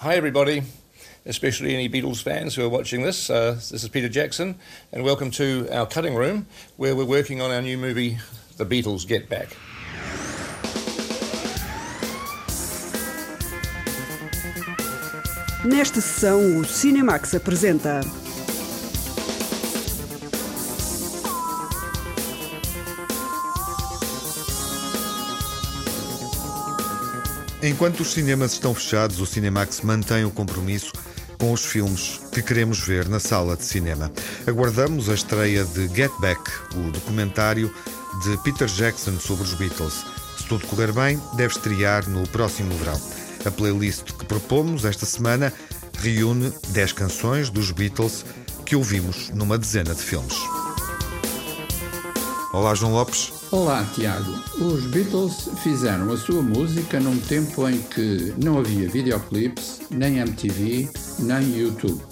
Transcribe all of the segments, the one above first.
Hi, everybody, especially any Beatles fans who are watching this. Uh, this is Peter Jackson, and welcome to our cutting room where we're working on our new movie, The Beatles Get Back. Nesta sessão, o Cinemax apresenta. Enquanto os cinemas estão fechados, o Cinemax mantém o compromisso com os filmes que queremos ver na sala de cinema. Aguardamos a estreia de Get Back, o documentário de Peter Jackson sobre os Beatles. Se tudo correr bem, deve estrear no próximo verão. A playlist que propomos esta semana reúne 10 canções dos Beatles que ouvimos numa dezena de filmes. Olá, João Lopes. Olá, Tiago. Os Beatles fizeram a sua música num tempo em que não havia videoclips, nem MTV, nem YouTube.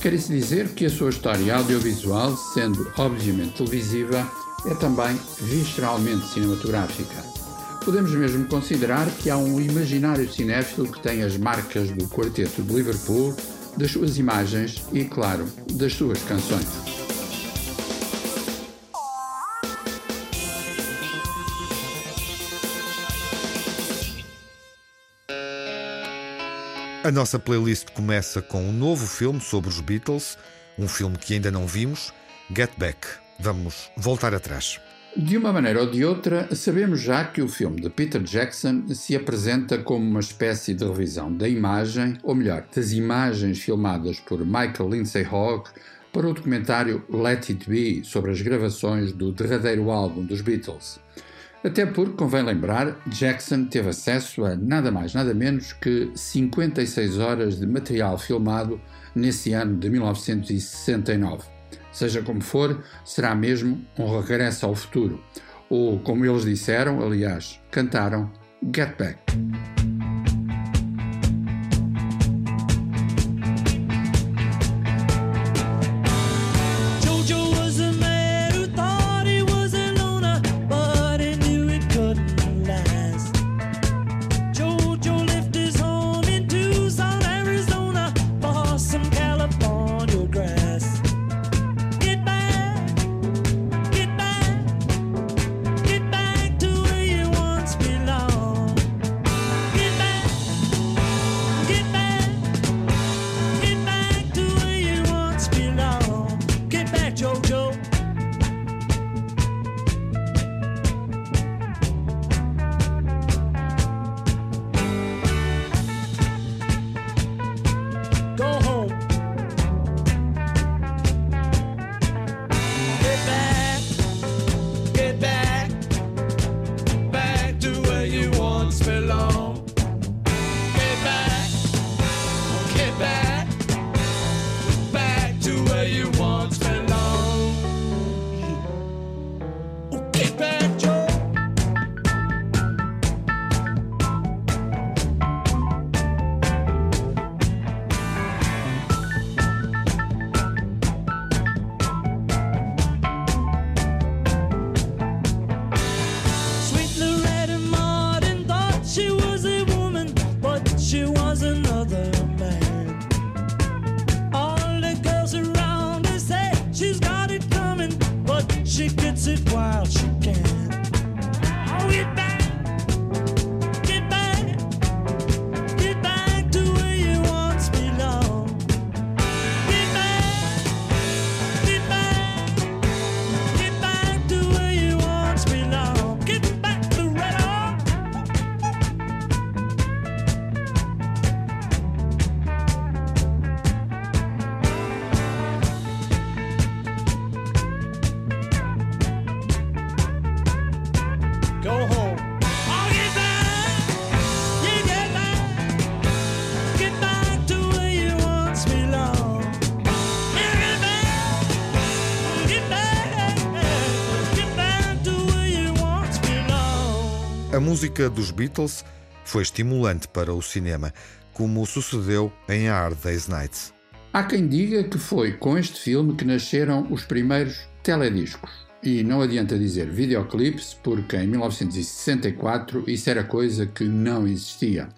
Quer isso dizer que a sua história audiovisual, sendo obviamente televisiva, é também visceralmente cinematográfica. Podemos mesmo considerar que há um imaginário cinéfilo que tem as marcas do quarteto de Liverpool, das suas imagens e, claro, das suas canções. A nossa playlist começa com um novo filme sobre os Beatles, um filme que ainda não vimos, Get Back. Vamos voltar atrás. De uma maneira ou de outra, sabemos já que o filme de Peter Jackson se apresenta como uma espécie de revisão da imagem, ou melhor, das imagens filmadas por Michael Lindsay Hogg para o documentário Let It Be sobre as gravações do derradeiro álbum dos Beatles. Até porque, convém lembrar, Jackson teve acesso a nada mais, nada menos que 56 horas de material filmado nesse ano de 1969. Seja como for, será mesmo um regresso ao futuro. Ou, como eles disseram, aliás, cantaram Get Back. Música dos Beatles foi estimulante para o cinema, como sucedeu em Hard Day's Night. Há quem diga que foi com este filme que nasceram os primeiros telediscos. E não adianta dizer videoclips, porque em 1964 isso era coisa que não existia.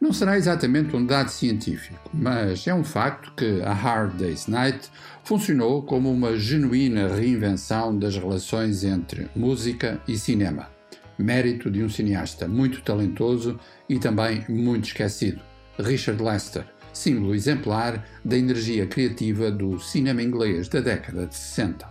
Não será exatamente um dado científico, mas é um facto que A Hard Day's Night funcionou como uma genuína reinvenção das relações entre música e cinema. Mérito de um cineasta muito talentoso e também muito esquecido, Richard Lester, símbolo exemplar da energia criativa do cinema inglês da década de 60.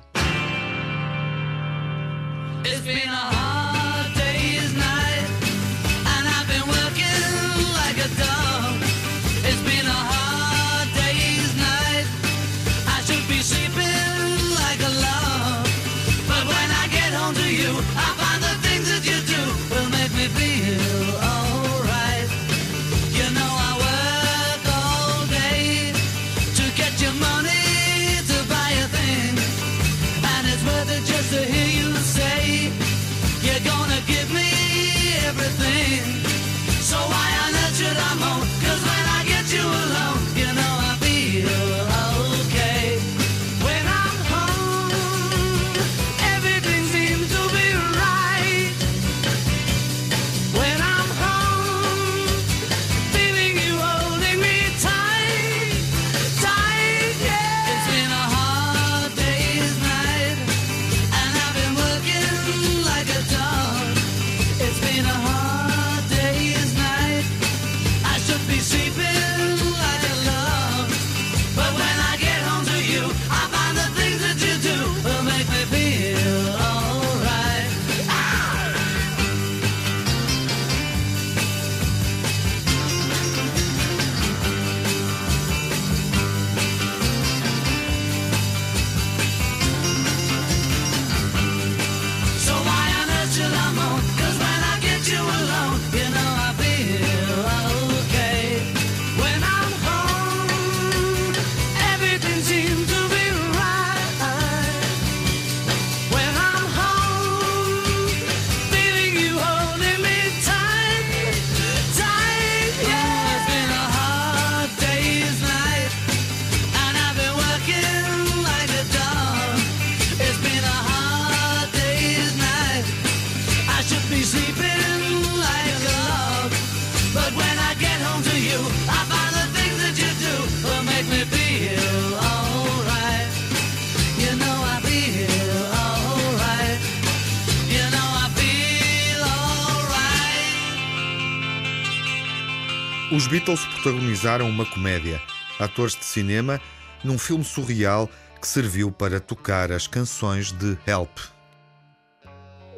Protagonizaram uma comédia, atores de cinema, num filme surreal que serviu para tocar as canções de Help.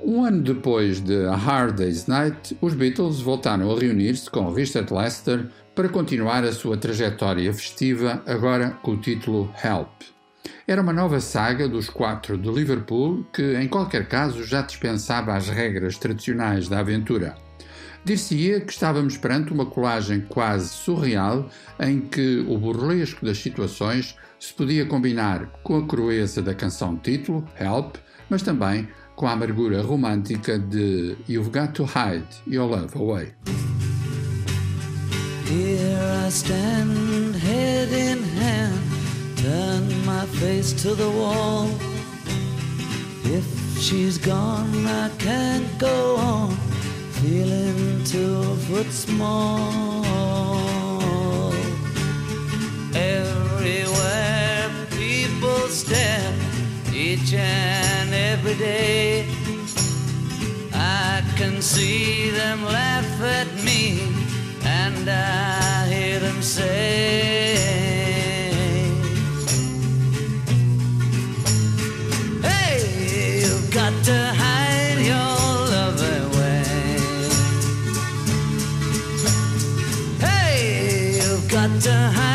Um ano depois de A Hard Day's Night, os Beatles voltaram a reunir-se com Richard Lester para continuar a sua trajetória festiva, agora com o título Help. Era uma nova saga dos quatro de Liverpool que, em qualquer caso, já dispensava as regras tradicionais da aventura. Dir-se-ia que estávamos perante uma colagem quase surreal em que o burlesco das situações se podia combinar com a crueza da canção título, Help, mas também com a amargura romântica de You've Got to Hide Your Love Away. Here I stand, head in hand, turn my face to the wall. If she's gone, I can't go on. Feeling two foot small. Everywhere people stare, each and every day. I can see them laugh at me, and I hear them say, to how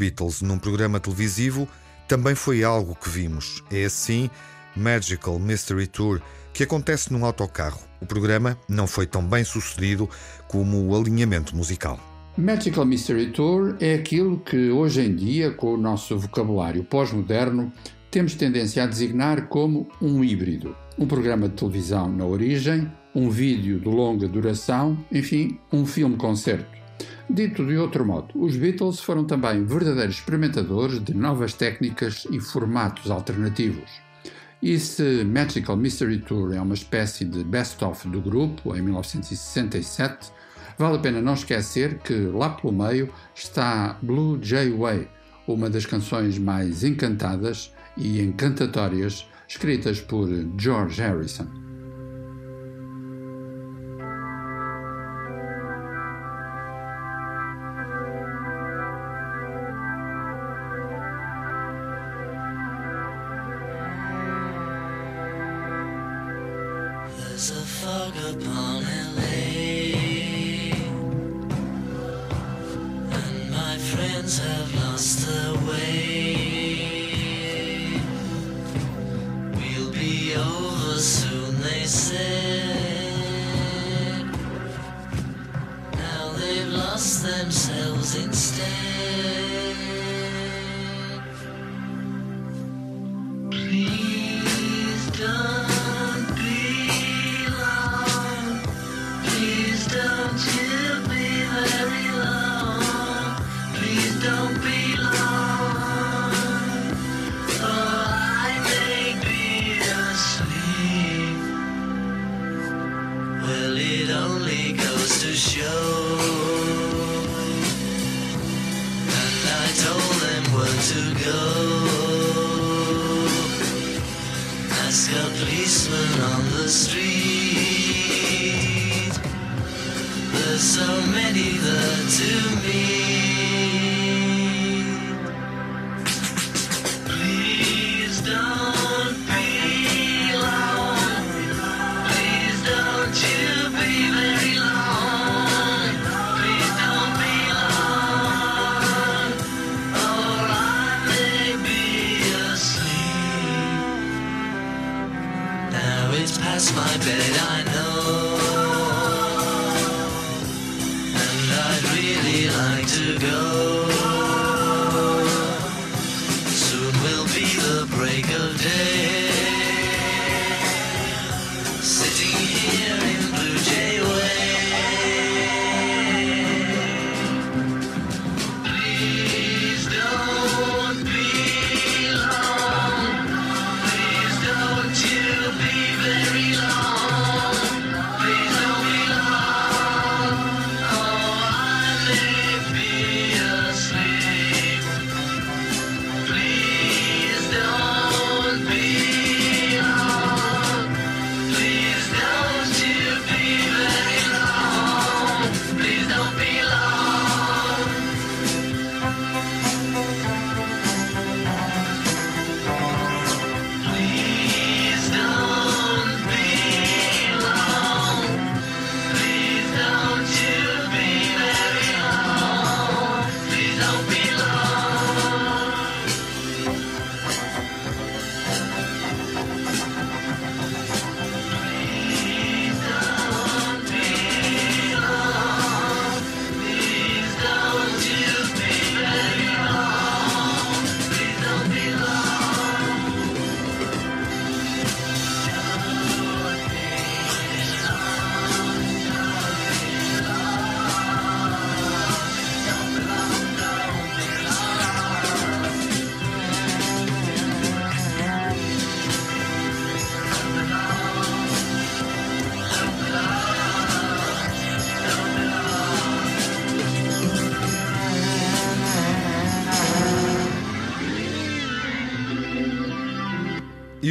Beatles num programa televisivo também foi algo que vimos. É assim Magical Mystery Tour, que acontece num autocarro. O programa não foi tão bem sucedido como o alinhamento musical. Magical Mystery Tour é aquilo que hoje em dia, com o nosso vocabulário pós-moderno, temos tendência a designar como um híbrido. Um programa de televisão na origem, um vídeo de longa duração, enfim, um filme-concerto. Dito de outro modo, os Beatles foram também verdadeiros experimentadores de novas técnicas e formatos alternativos. E se Magical Mystery Tour é uma espécie de best-of do grupo, em 1967, vale a pena não esquecer que lá pelo meio está Blue Jay Way, uma das canções mais encantadas e encantatórias escritas por George Harrison. Don't you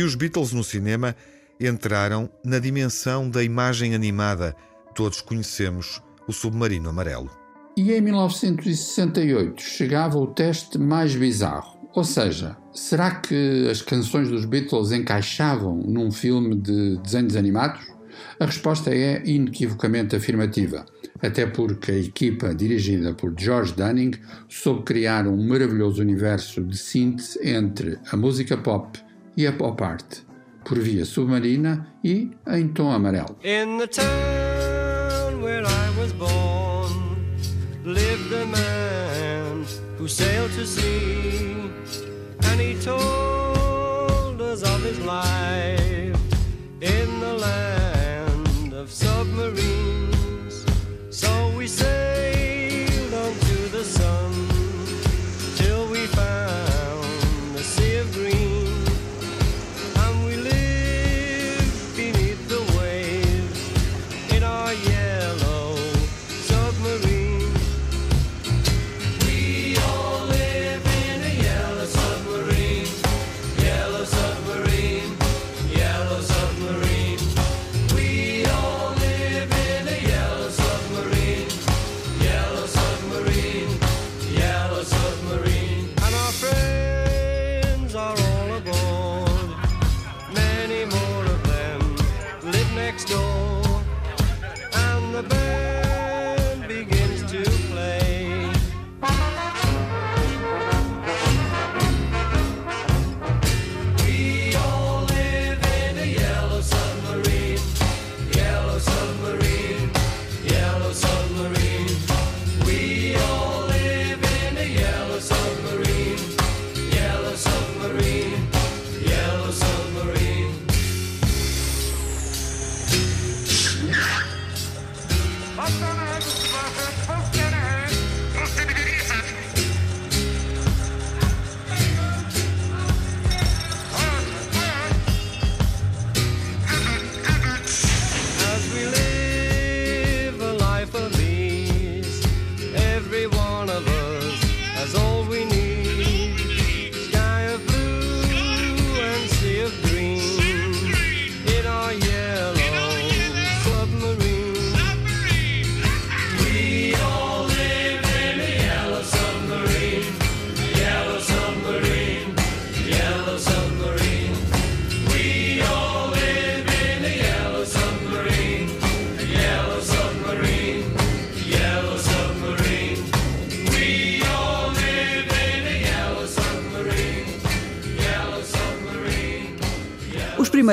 os Beatles no cinema entraram na dimensão da imagem animada. Todos conhecemos o Submarino Amarelo. E em 1968 chegava o teste mais bizarro. Ou seja, será que as canções dos Beatles encaixavam num filme de desenhos animados? A resposta é inequivocamente afirmativa, até porque a equipa dirigida por George Dunning soube criar um maravilhoso universo de síntese entre a música pop e a pop art, por via submarina e em tom amarelo. In the town where I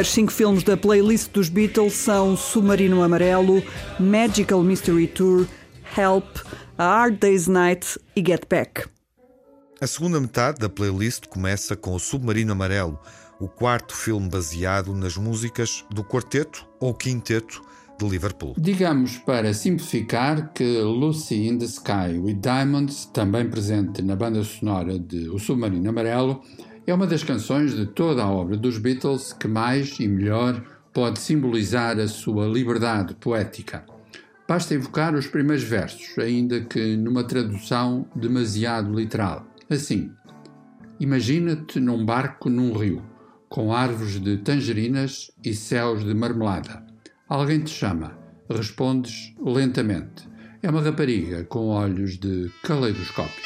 Os cinco filmes da playlist dos Beatles são Submarino Amarelo, Magical Mystery Tour, Help, A Hard Day's Night e Get Back. A segunda metade da playlist começa com o Submarino Amarelo, o quarto filme baseado nas músicas do quarteto ou quinteto de Liverpool. Digamos, para simplificar, que Lucy in the Sky with Diamonds, também presente na banda sonora de O Submarino Amarelo, é uma das canções de toda a obra dos Beatles que mais e melhor pode simbolizar a sua liberdade poética. Basta evocar os primeiros versos, ainda que numa tradução demasiado literal. Assim, imagina-te num barco num rio, com árvores de tangerinas e céus de marmelada. Alguém te chama, respondes lentamente. É uma rapariga com olhos de caleidoscópio.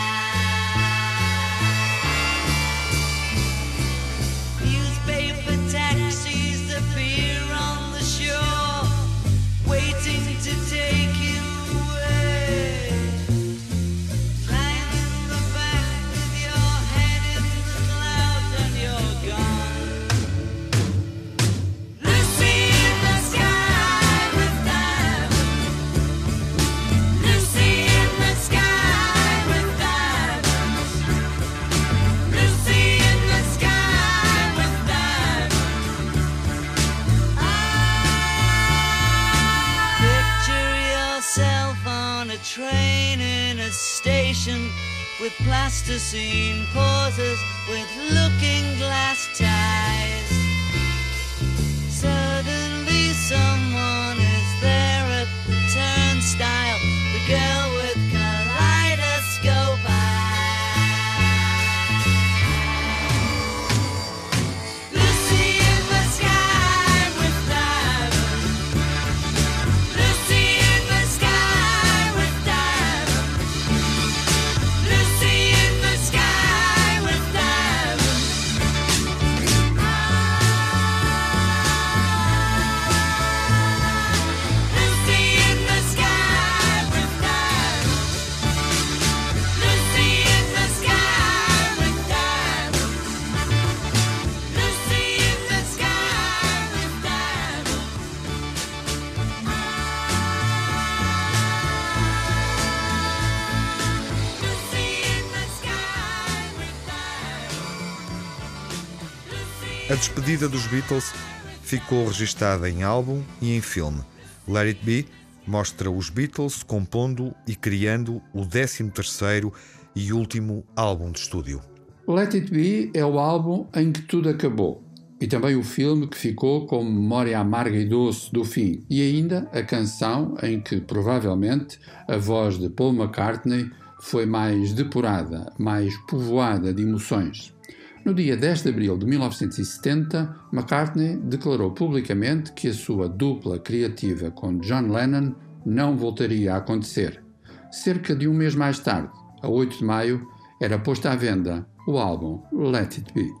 Station with plasticine pauses with looking glass ties. Suddenly someone despedida dos Beatles ficou registada em álbum e em filme. Let It Be mostra os Beatles compondo e criando o 13º e último álbum de estúdio. Let It Be é o álbum em que tudo acabou. E também o filme que ficou com memória amarga e doce do fim. E ainda a canção em que, provavelmente, a voz de Paul McCartney foi mais depurada, mais povoada de emoções. No dia 10 de abril de 1970, McCartney declarou publicamente que a sua dupla criativa com John Lennon não voltaria a acontecer. Cerca de um mês mais tarde, a 8 de maio, era posto à venda o álbum Let It Be.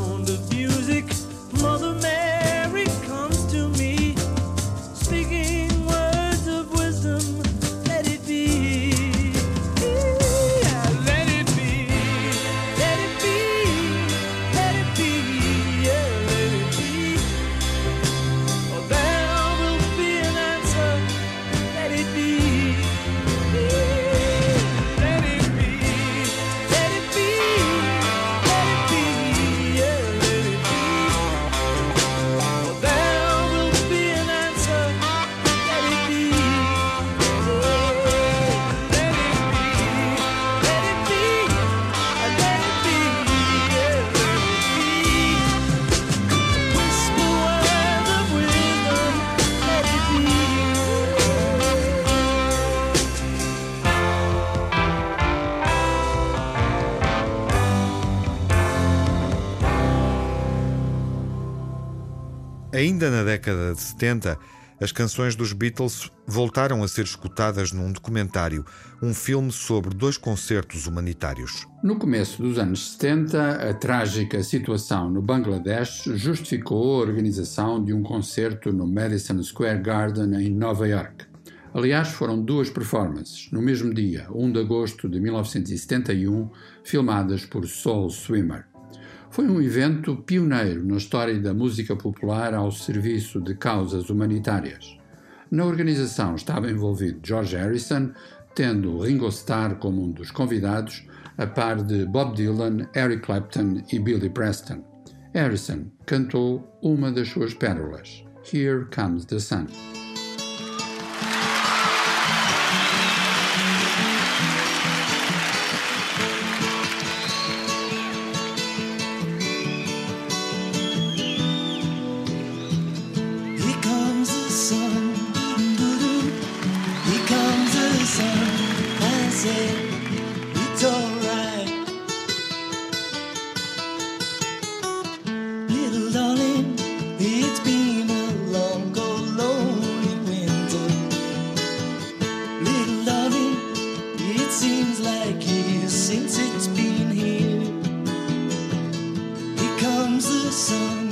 Ainda na década de 70, as canções dos Beatles voltaram a ser escutadas num documentário, um filme sobre dois concertos humanitários. No começo dos anos 70, a trágica situação no Bangladesh justificou a organização de um concerto no Madison Square Garden, em Nova York. Aliás, foram duas performances, no mesmo dia, 1 de agosto de 1971, filmadas por Soul Swimmer. Foi um evento pioneiro na história da música popular ao serviço de causas humanitárias. Na organização estava envolvido George Harrison, tendo Ringo Starr como um dos convidados, a par de Bob Dylan, Eric Clapton e Billy Preston. Harrison cantou uma das suas pérolas, Here Comes the Sun. The sun.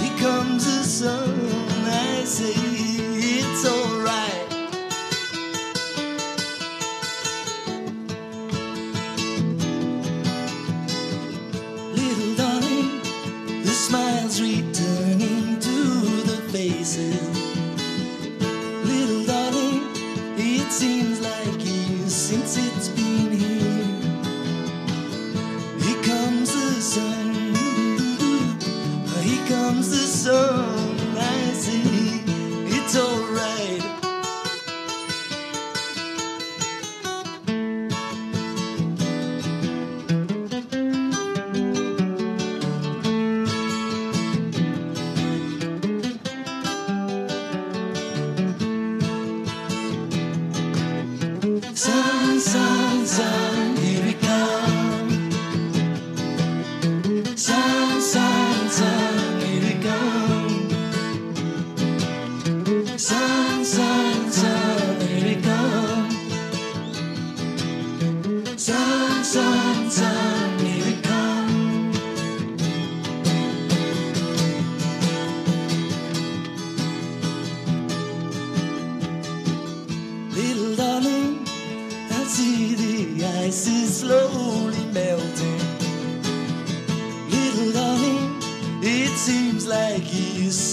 Here comes sun. I say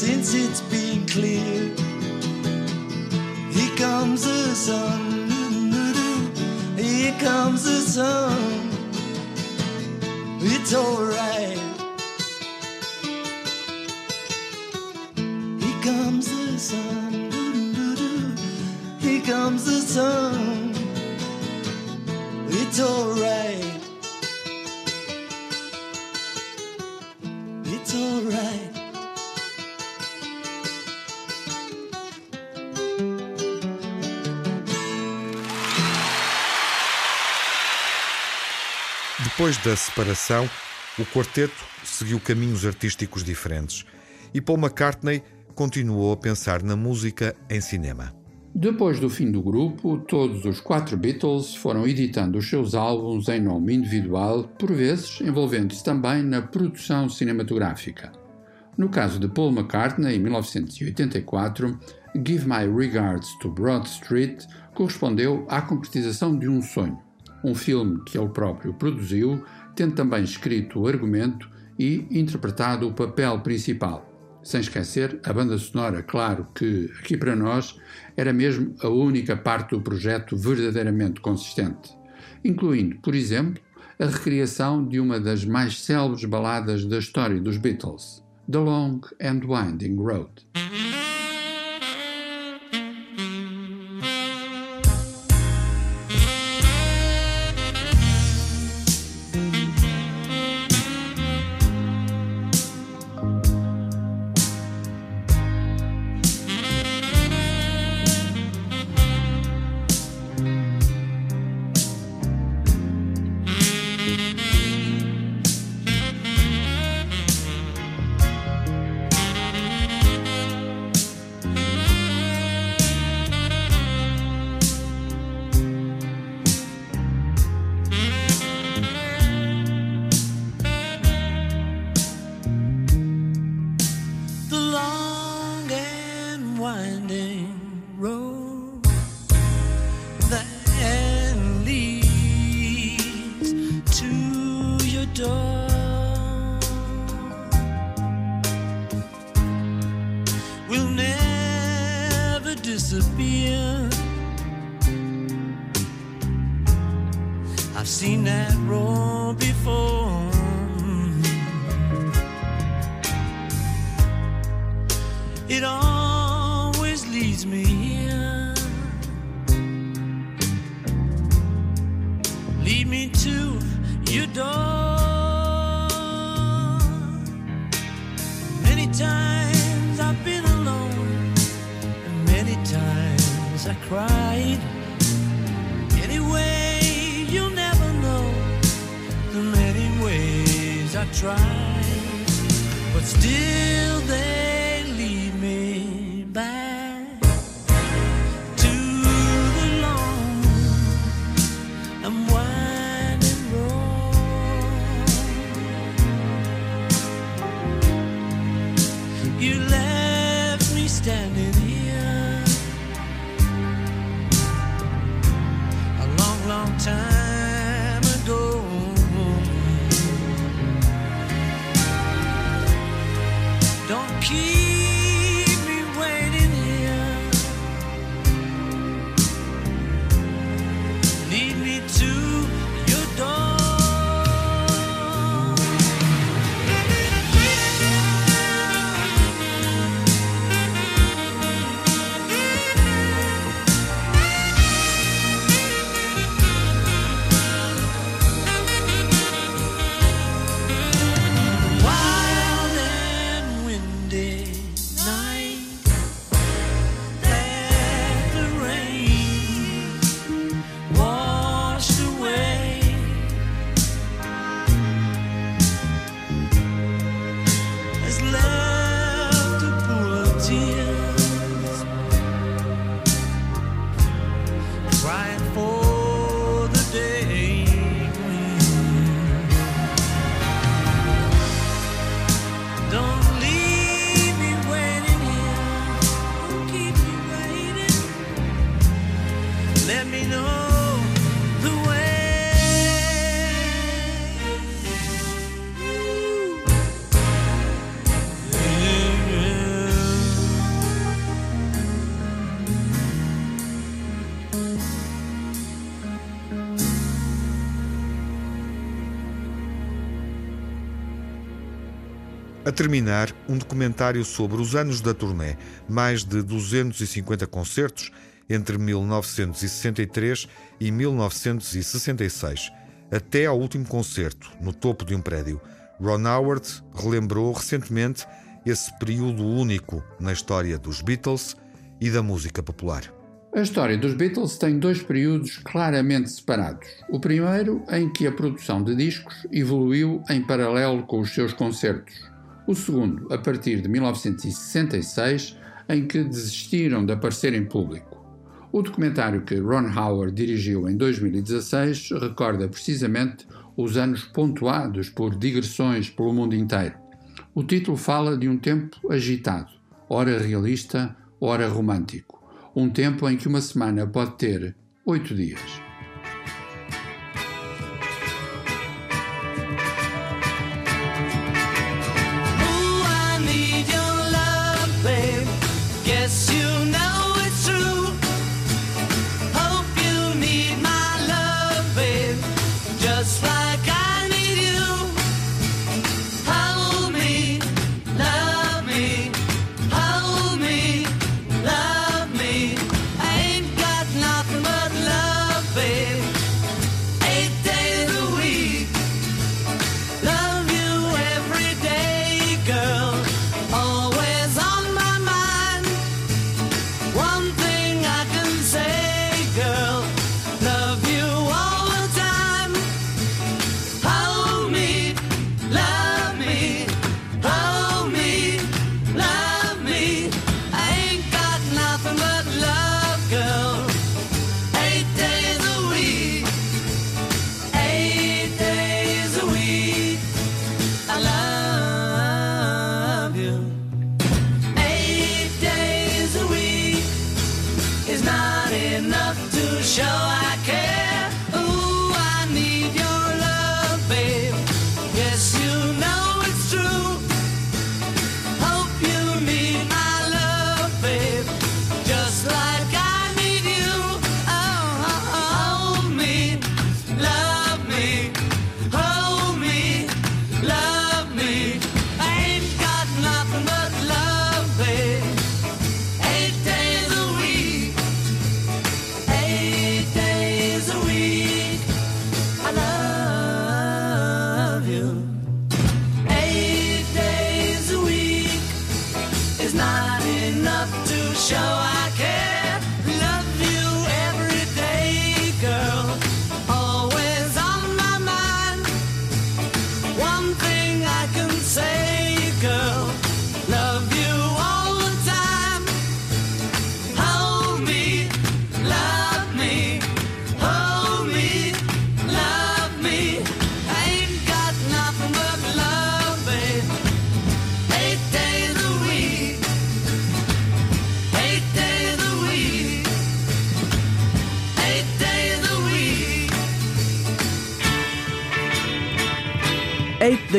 since it's been clear. Depois da separação, o quarteto seguiu caminhos artísticos diferentes e Paul McCartney continuou a pensar na música em cinema. Depois do fim do grupo, todos os quatro Beatles foram editando os seus álbuns em nome individual, por vezes envolvendo-se também na produção cinematográfica. No caso de Paul McCartney, em 1984, Give My Regards to Broad Street correspondeu à concretização de um sonho, um filme que ele próprio produziu, tendo também escrito o argumento e interpretado o papel principal. Sem esquecer a banda sonora, claro que aqui para nós era mesmo a única parte do projeto verdadeiramente consistente, incluindo, por exemplo, a recriação de uma das mais célebres baladas da história dos Beatles, The Long and Winding Road. Disappear. I've seen that road before. It always leads me try, but still there. A terminar, um documentário sobre os anos da turnê, mais de 250 concertos entre 1963 e 1966, até ao último concerto, no topo de um prédio. Ron Howard relembrou recentemente esse período único na história dos Beatles e da música popular. A história dos Beatles tem dois períodos claramente separados. O primeiro, em que a produção de discos evoluiu em paralelo com os seus concertos o segundo a partir de 1966, em que desistiram de aparecer em público. O documentário que Ron Howard dirigiu em 2016 recorda precisamente os anos pontuados por digressões pelo mundo inteiro. O título fala de um tempo agitado, ora realista, ora romântico. Um tempo em que uma semana pode ter oito dias.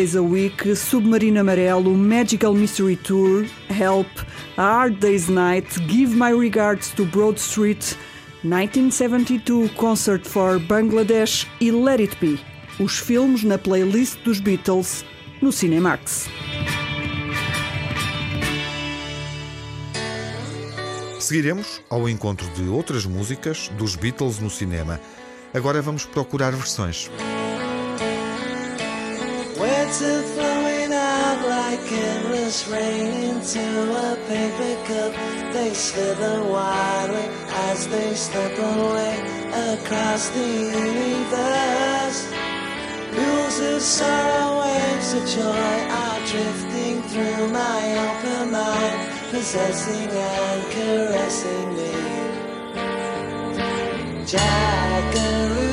Days a Week, Submarino Amarelo, Magical Mystery Tour, Help, A Hard Day's Night, Give My Regards to Broad Street, 1972 Concert for Bangladesh e Let It Be. Os filmes na playlist dos Beatles no Cinemax. Seguiremos ao encontro de outras músicas dos Beatles no cinema. Agora vamos procurar versões. Christmas rain into a paper cup. They slither wildly as they step away across the universe. Pools of sorrow, waves of joy are drifting through my open mind, possessing and caressing me. Jackaroo.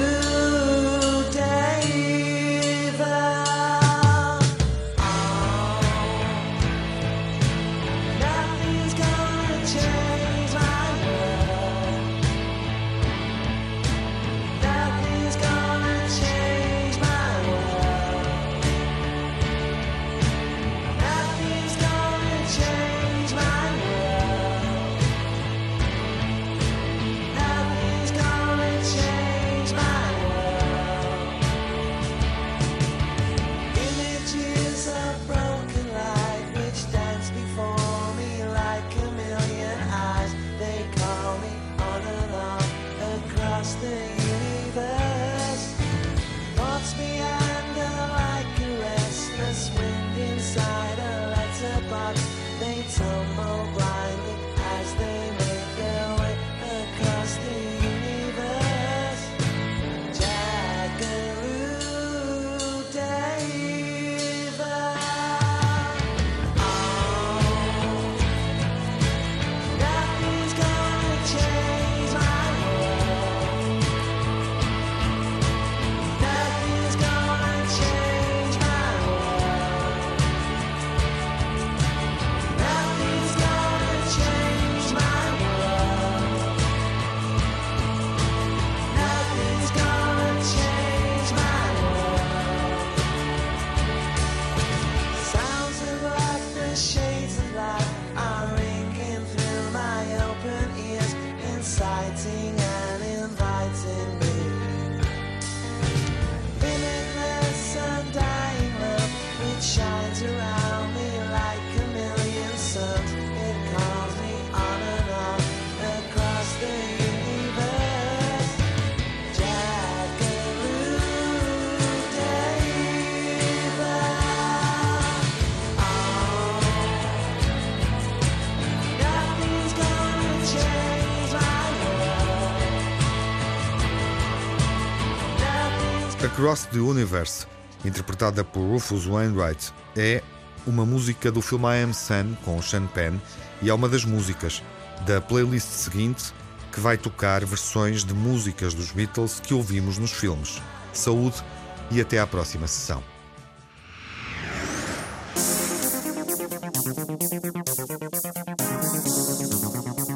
Across the Universe, interpretada por Rufus Wainwright, é uma música do filme I Am Sun com Sean Penn e é uma das músicas da playlist seguinte que vai tocar versões de músicas dos Beatles que ouvimos nos filmes. Saúde e até à próxima sessão.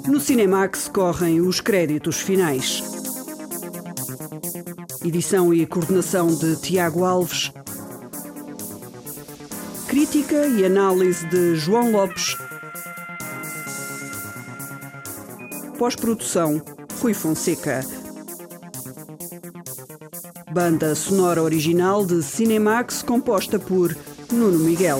No Cinemax correm os créditos finais. Edição e coordenação de Tiago Alves. Crítica e análise de João Lopes. Pós-produção Rui Fonseca. Banda sonora original de Cinemax composta por Nuno Miguel.